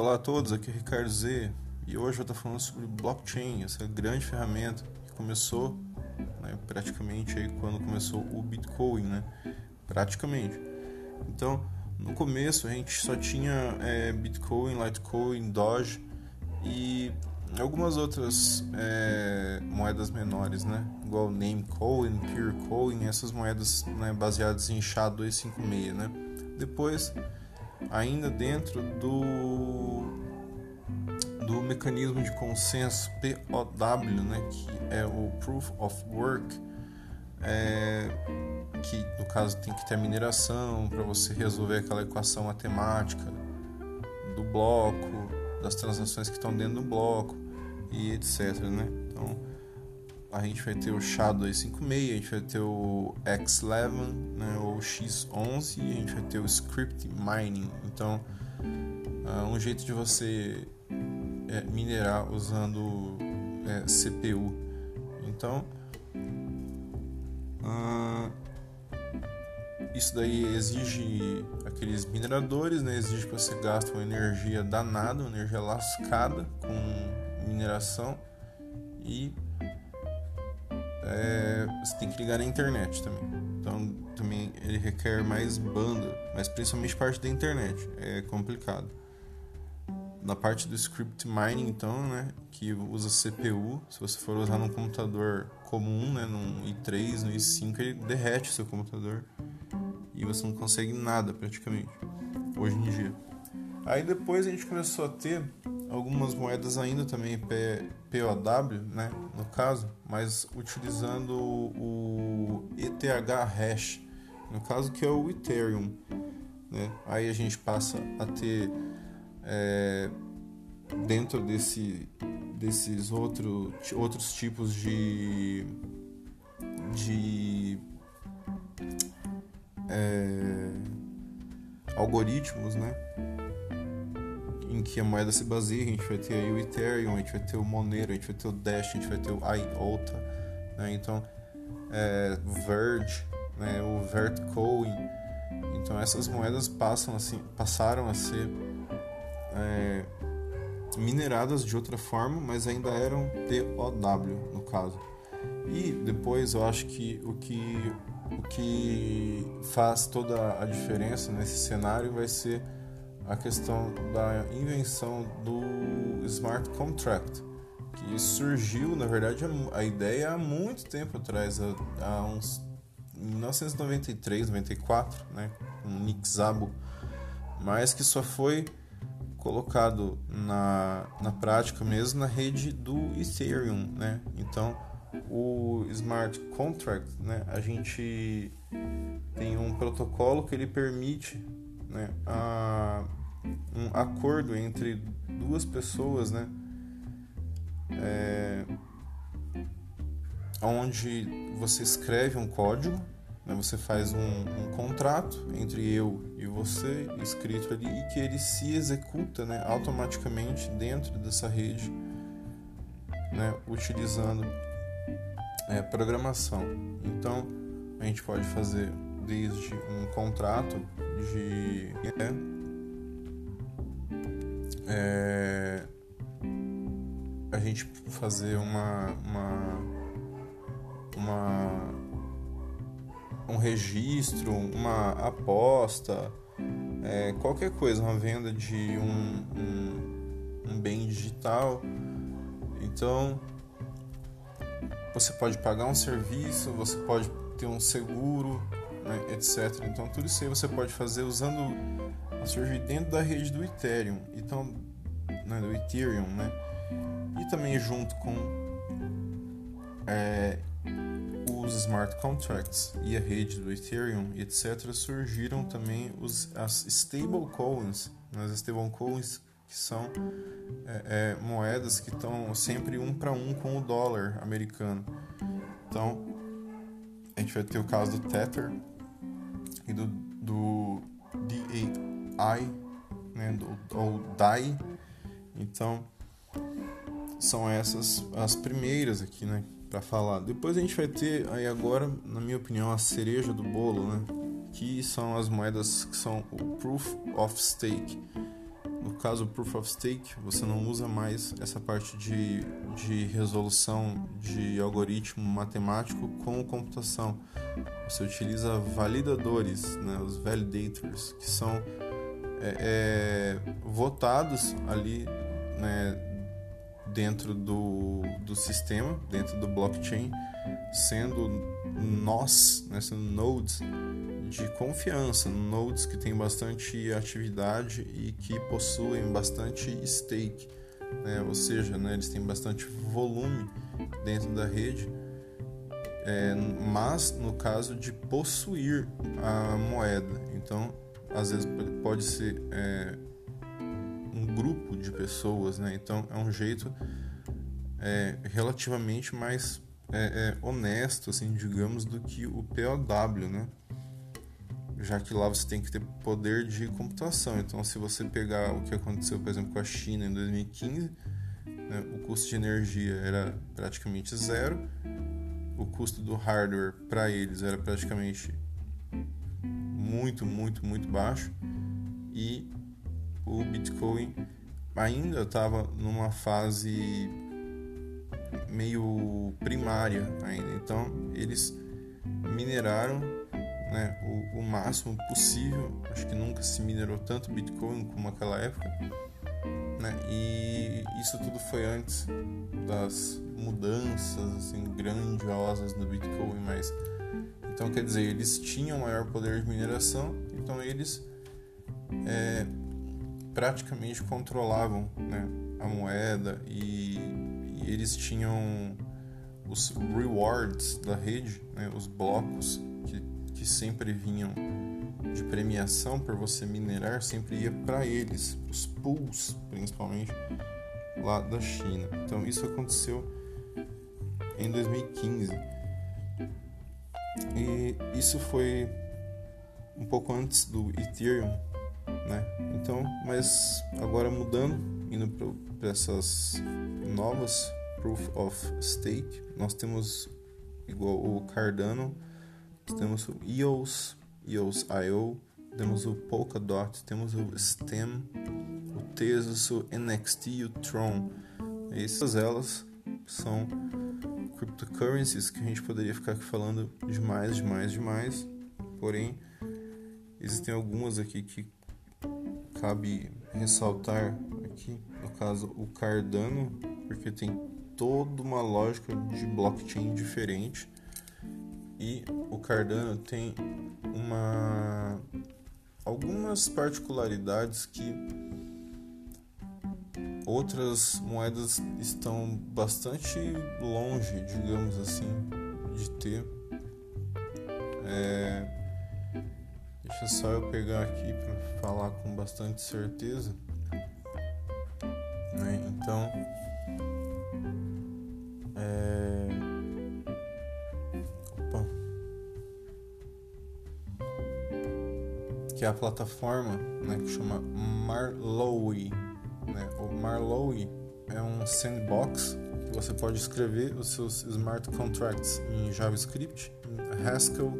Olá a todos, aqui é Ricardo Z e hoje eu estou falando sobre blockchain, essa grande ferramenta que começou né, praticamente aí quando começou o Bitcoin, né? Praticamente. Então, no começo a gente só tinha é, Bitcoin, Litecoin, Doge e algumas outras é, moedas menores, né? Igual Namecoin, Peercoin, essas moedas né, baseadas em SHA-256, né? Depois ainda dentro do, do mecanismo de consenso POW, né, que é o Proof of Work, é, que no caso tem que ter mineração para você resolver aquela equação matemática do bloco, das transações que estão dentro do bloco e etc. Né? Então, a gente vai ter o SHA-256, a gente vai ter o X11, né, ou X11, e a gente vai ter o Script Mining. Então, é um jeito de você é, minerar usando é, CPU. Então, uh, isso daí exige aqueles mineradores, né, exige que você gaste uma energia danada, uma energia lascada com mineração e é, você tem que ligar na internet também. Então também ele requer mais banda, mas principalmente parte da internet. É complicado. Na parte do script mining, então, né, que usa CPU, se você for usar num computador comum, né, num i3, no i5, ele derrete seu computador e você não consegue nada praticamente hoje em dia. Aí depois a gente começou a ter algumas moedas ainda também POW, né, no caso, mas utilizando o ETH hash, no caso que é o Ethereum, né? Aí a gente passa a ter é, dentro desse, desses outro, outros tipos de de é, algoritmos, né? Em que a moeda se baseia. A gente vai ter aí o Ethereum, a gente vai ter o Monero, a gente vai ter o Dash, a gente vai ter o IOTA, né? Então, é, Verge, né? o Vertcoin. Então, essas moedas passam assim, passaram a ser é, mineradas de outra forma, mas ainda eram POW no caso. E depois eu acho que o que o que faz toda a diferença nesse cenário vai ser a questão da invenção do smart contract, que surgiu, na verdade, a ideia há muito tempo atrás, há uns 1993, 94, né, com Nick Szabo, mas que só foi colocado na, na prática mesmo na rede do Ethereum, né? Então, o smart contract, né, a gente tem um protocolo que ele permite né, a um acordo entre duas pessoas, né? É, onde você escreve um código, né? você faz um, um, contrato entre eu e você, escrito ali, e que ele se executa né? automaticamente dentro dessa rede, né? utilizando é, programação. Então, a gente pode fazer desde um contrato de. É, é, a gente fazer uma, uma, uma um registro, uma aposta, é, qualquer coisa, uma venda de um, um, um bem digital. Então você pode pagar um serviço, você pode ter um seguro, né, etc. Então tudo isso aí você pode fazer usando surgir dentro da rede do Ethereum, então, né, do Ethereum, né? E também junto com é, os smart contracts e a rede do Ethereum, etc., surgiram também os, as stablecoins, né, as stablecoins que são é, é, moedas que estão sempre um para um com o dólar americano. Então, a gente vai ter o caso do Tether e do, do DA I, né, ou DAI. Então, são essas as primeiras aqui, né, para falar. Depois a gente vai ter aí agora, na minha opinião, a cereja do bolo, né, que são as moedas que são o Proof of Stake, no caso Proof of Stake, você não usa mais essa parte de, de resolução de algoritmo matemático com computação. Você utiliza validadores, né, os validators, que são é, é, votados ali né, dentro do, do sistema, dentro do blockchain, sendo nós, né, sendo nodes de confiança, nodes que têm bastante atividade e que possuem bastante stake, né, ou seja, né, eles têm bastante volume dentro da rede, é, mas no caso de possuir a moeda, então às vezes pode ser é, um grupo de pessoas, né? Então é um jeito é, relativamente mais é, é, honesto, assim, digamos, do que o POW, né? Já que lá você tem que ter poder de computação. Então, se você pegar o que aconteceu, por exemplo, com a China em 2015, né, o custo de energia era praticamente zero, o custo do hardware para eles era praticamente muito, muito, muito baixo e o Bitcoin ainda estava numa fase meio primária ainda. Então eles mineraram né, o, o, máximo possível. Acho que nunca se minerou tanto Bitcoin como naquela época. Né? E isso tudo foi antes das mudanças assim, grandiosas no Bitcoin, mas então quer dizer eles tinham maior poder de mineração, então eles é, praticamente controlavam né, a moeda e, e, eles tinham os rewards da rede, né, os blocos que, que sempre vinham de premiação por você minerar, sempre ia para eles, os pools principalmente lá da China. Então isso aconteceu em 2015 e isso foi um pouco antes do Ethereum né? Então, mas agora mudando, indo para essas novas Proof of Stake, nós temos igual o Cardano, temos o EOS, EOS.io, temos o Polkadot, temos o STEM, o Tezos, o NXT e o Tron. Essas elas são cryptocurrencies que a gente poderia ficar aqui falando demais, demais, demais. Porém, existem algumas aqui que cabe ressaltar aqui, no caso, o Cardano, porque tem toda uma lógica de blockchain diferente e o Cardano tem uma algumas particularidades que outras moedas estão bastante longe, digamos assim, de ter. É, Deixa só eu pegar aqui para falar com bastante certeza. Né? Então, é... Opa. que é a plataforma né, que chama Marlowe. Né? O Marlowe é um sandbox que você pode escrever os seus smart contracts em JavaScript, em Haskell.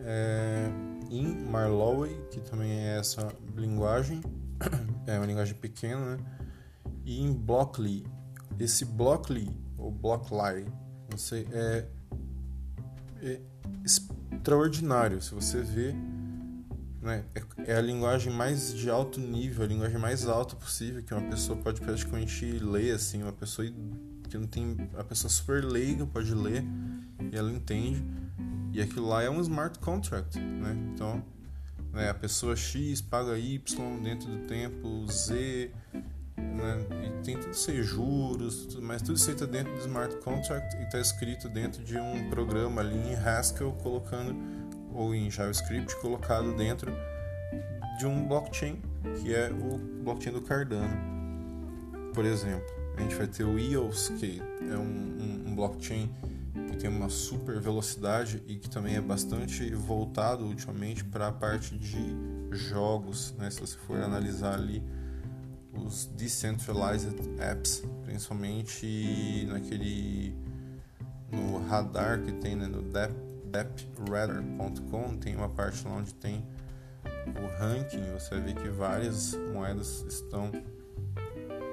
É em Marlowe, que também é essa linguagem, é uma linguagem pequena, né? e em Blockly. Esse Blockly, ou Blockly, sei, é, é extraordinário. Se você vê, né? é, é a linguagem mais de alto nível, a linguagem mais alta possível, que uma pessoa pode praticamente ler, assim, uma pessoa que não tem... A pessoa super leiga pode ler e ela entende e aquilo lá é um smart contract, né? Então, né, a pessoa X paga Y dentro do tempo Z, né? E tem tudo ser juros, mas tudo isso está dentro do smart contract e está escrito dentro de um programa ali em Haskell colocando ou em JavaScript colocado dentro de um blockchain que é o blockchain do Cardano. Por exemplo, a gente vai ter o EOS, que é um, um, um blockchain que tem uma super velocidade e que também é bastante voltado ultimamente para a parte de jogos, né? Se você for analisar ali os decentralized apps, principalmente naquele no radar que tem né, no depradar.com tem uma parte lá onde tem o ranking, você ver que várias moedas estão,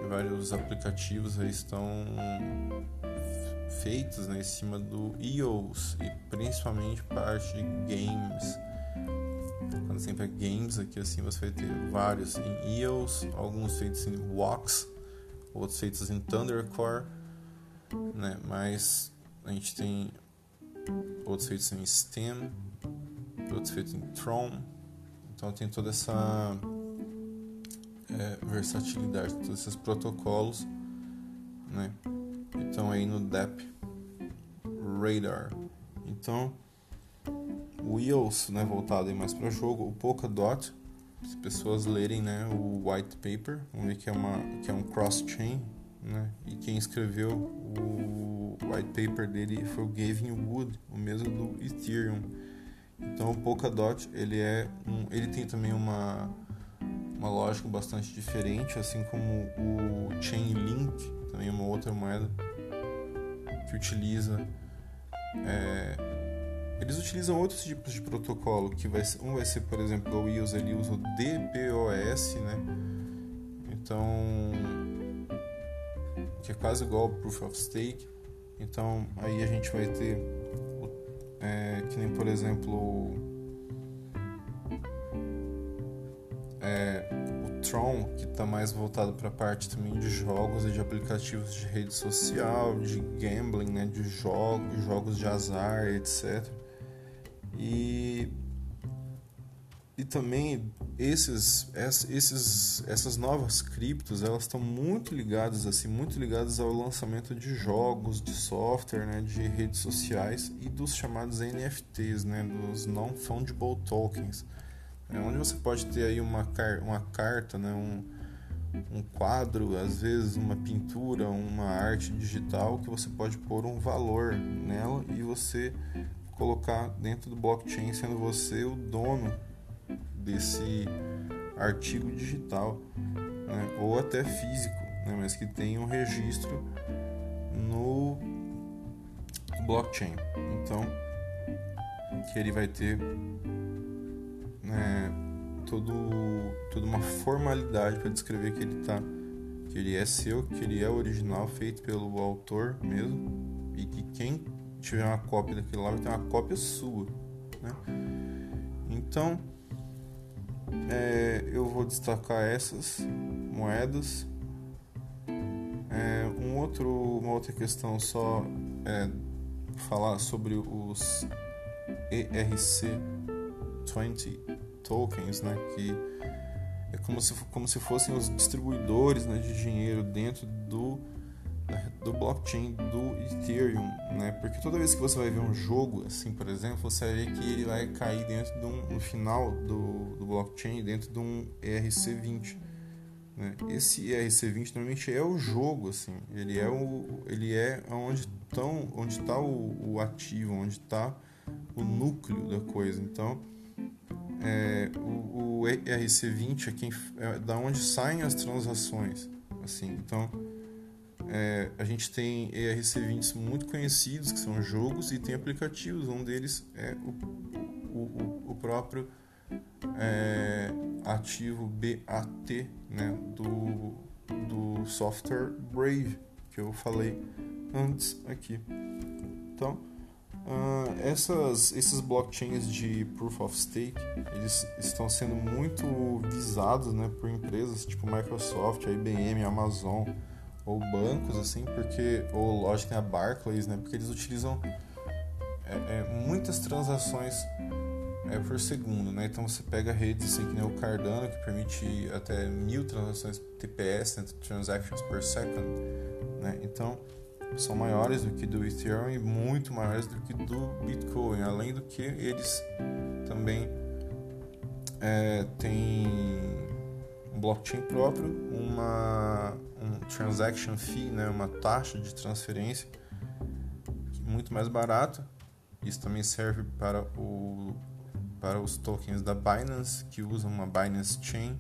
vários aplicativos estão feitos né, em cima do EOS e principalmente parte de games. Quando sempre é games aqui assim, você vai ter vários em EOS, alguns feitos em Vox, outros feitos em Thundercore, né? Mas a gente tem outros feitos em STEM, outros feitos em Tron. Então tem toda essa é, versatilidade, todos esses protocolos, né? Então aí no DEP Radar. Então o Wheels, né, voltado mais para jogo, o Polkadot, se pessoas lerem, né, o white paper, vão ver que é uma que é um cross chain, né? E quem escreveu o white paper dele foi o Gavin Wood, o mesmo do Ethereum. Então o Polkadot, ele é um, ele tem também uma uma lógica bastante diferente, assim como o Chainlink, também uma outra moeda que utiliza é, eles utilizam outros tipos de protocolo que vai um vai ser por exemplo o EOS ele usa o DPoS né então que é quase igual ao Proof of Stake então aí a gente vai ter é, que nem por exemplo é, Tron, que está mais voltado para a parte também de jogos e de aplicativos de rede social, de gambling, né, de jogos, jogos de azar, etc. E e também esses, esses, essas novas criptos elas estão muito ligadas assim muito ligadas ao lançamento de jogos de software né de redes sociais e dos chamados NFTs né dos non fungible tokens é onde você pode ter aí uma, uma carta, né? um, um quadro, às vezes uma pintura, uma arte digital que você pode pôr um valor nela e você colocar dentro do blockchain, sendo você o dono desse artigo digital, né? ou até físico, né? mas que tenha um registro no blockchain. Então, que ele vai ter né, todo, toda uma formalidade para descrever que ele tá que ele é seu, que ele é original, feito pelo autor mesmo, e que quem tiver uma cópia daquele lá vai ter uma cópia sua. Né? Então, é, eu vou destacar essas moedas. É, um outro, uma outra questão só é falar sobre os ERC20 tokens, né, que é como se, como se fossem os distribuidores né, de dinheiro dentro do, do blockchain do Ethereum, né? Porque toda vez que você vai ver um jogo, assim, por exemplo, você vai ver que ele vai cair dentro de um, no final do, do blockchain, dentro de um ERC20. Né? Esse ERC20 normalmente é o jogo, assim, ele é o, ele é onde estão, onde está o, o ativo, onde está o núcleo da coisa. Então é, o, o ERC20 é, quem, é da onde saem as transações. Assim, então, é, a gente tem ERC20s muito conhecidos, que são jogos, e tem aplicativos. Um deles é o, o, o próprio é, ativo BAT né, do, do software Brave, que eu falei antes aqui. Então, Uh, essas, esses blockchains de Proof of Stake eles estão sendo muito visados né, por empresas tipo Microsoft, IBM, Amazon ou bancos assim, porque ou lógico tem a Barclays, né, porque eles utilizam é, é, muitas transações é, por segundo, né? Então você pega redes assim que nem o Cardano que permite até mil transações TPS, né, transactions per second, né? Então são maiores do que do Ethereum e muito maiores do que do Bitcoin, além do que eles também é, têm um blockchain próprio, uma um transaction fee, né, uma taxa de transferência muito mais barata. Isso também serve para o para os tokens da Binance que usam uma Binance Chain,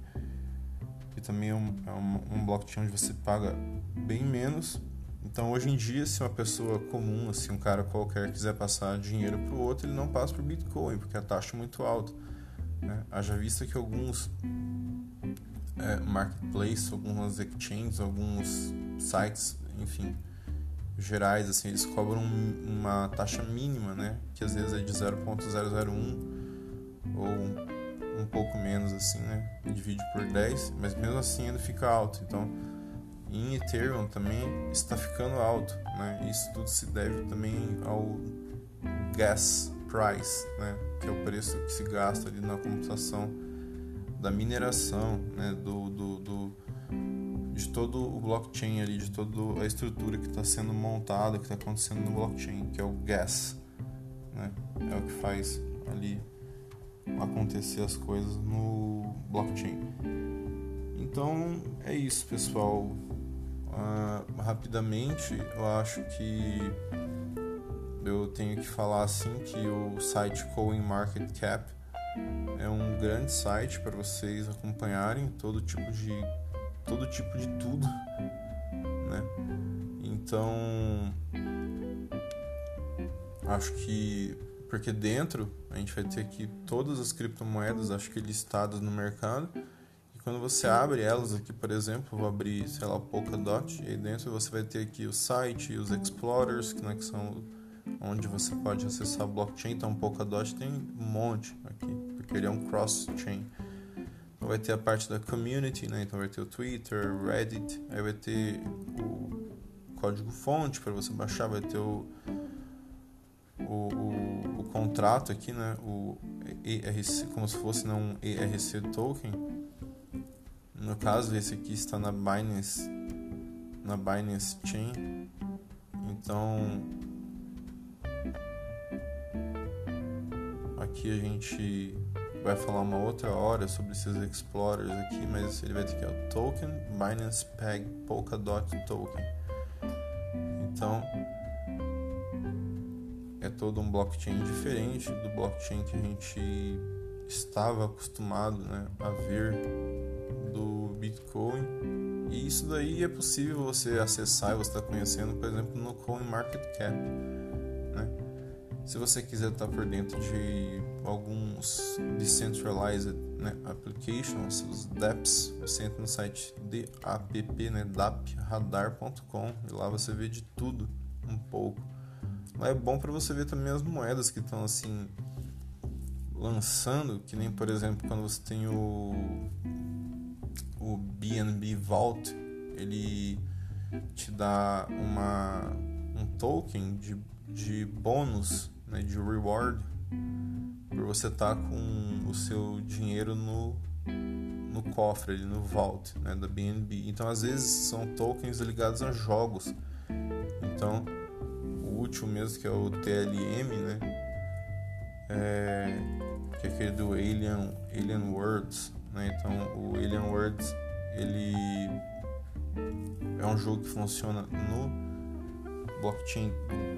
que também é um, é um, um blockchain onde você paga bem menos então, hoje em dia, se uma pessoa comum, assim, um cara qualquer quiser passar dinheiro para o outro, ele não passa por Bitcoin, porque a taxa é muito alta. Né? Haja vista que alguns é, marketplaces, algumas exchanges, alguns sites, enfim, gerais, assim, eles cobram uma taxa mínima, né? Que às vezes é de 0.001 ou um pouco menos, assim, né? Divide por 10, mas mesmo assim ainda fica alto. Então, em Ethereum também está ficando alto, né? Isso tudo se deve também ao gas price, né? Que é o preço que se gasta ali na computação da mineração, né? Do, do, do de todo o blockchain ali, de toda a estrutura que está sendo montada, que está acontecendo no blockchain, que é o gas, né? É o que faz ali acontecer as coisas no blockchain. Então é isso, pessoal. Uh, rapidamente, eu acho que eu tenho que falar assim que o site CoinMarketCap é um grande site para vocês acompanharem todo tipo de todo tipo de tudo, né? Então, acho que porque dentro a gente vai ter aqui todas as criptomoedas, acho que listadas no mercado. E quando você abre elas aqui, por exemplo, vou abrir, sei lá, Polkadot, e aí dentro você vai ter aqui o site, os explorers, que, né, que são onde você pode acessar blockchain. Então, Polkadot tem um monte aqui, porque ele é um cross-chain. Então vai ter a parte da community, né? Então vai ter o Twitter, Reddit, aí vai ter o código fonte para você baixar, vai ter o, o, o, o, contrato aqui, né? O ERC, como se fosse né? um ERC token. No caso, esse aqui está na Binance, na Binance Chain. Então, aqui a gente vai falar uma outra hora sobre esses explorers aqui, mas ele vai ter que o token Binance Peg Polkadot Token. Então é todo um blockchain diferente do blockchain que a gente estava acostumado né, a ver do Bitcoin. E isso daí é possível você acessar e você está conhecendo, por exemplo, no CoinMarketCap. Né? Se você quiser estar por dentro de alguns decentralized né, applications, os DApps, você entra no site DAPP, né, dapradar.com e lá você vê de tudo um pouco. Lá é bom para você ver também as moedas que estão assim lançando, que nem por exemplo quando você tem o o BNB Vault, ele te dá uma um token de, de bônus né, de reward você estar tá com o seu dinheiro no, no cofre, ali no vault né, da BNB. Então, às vezes, são tokens ligados a jogos. Então, o último mesmo, que é o TLM, né, é, que é aquele do Alien, Alien Worlds. Né? Então, o Alien Worlds ele é um jogo que funciona no blockchain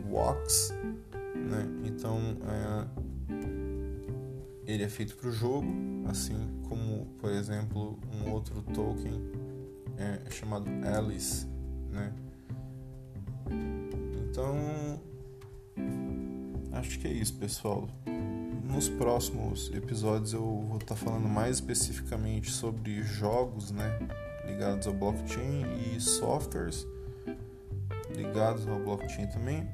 Wax né? Então é, ele é feito para o jogo, assim como, por exemplo, um outro token é, chamado Alice, né? Então acho que é isso, pessoal. Nos próximos episódios eu vou estar tá falando mais especificamente sobre jogos, né, ligados ao blockchain e softwares ligados ao blockchain também.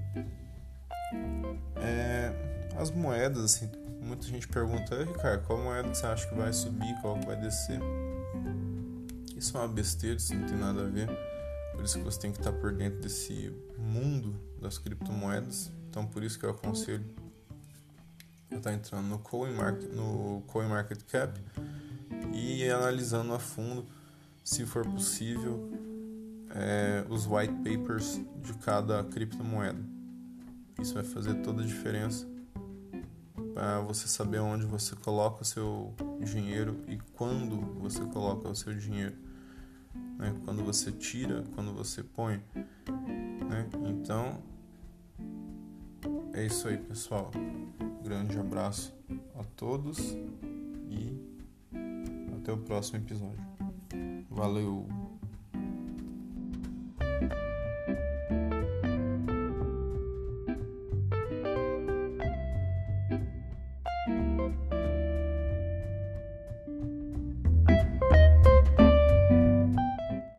É, as moedas, assim, muita gente pergunta, Ricardo, qual moeda você acha que vai subir, qual que vai descer? Isso é uma besteira, isso não tem nada a ver. Por isso que você tem que estar por dentro desse mundo das criptomoedas. Então por isso que eu aconselho eu estar entrando no CoinMarket, no CoinMarketCap e analisando a fundo, se for possível, é, os white papers de cada criptomoeda. Isso vai fazer toda a diferença para você saber onde você coloca o seu dinheiro e quando você coloca o seu dinheiro. Né? Quando você tira, quando você põe. Né? Então, é isso aí, pessoal. grande abraço a todos e até o próximo episódio. Valeu!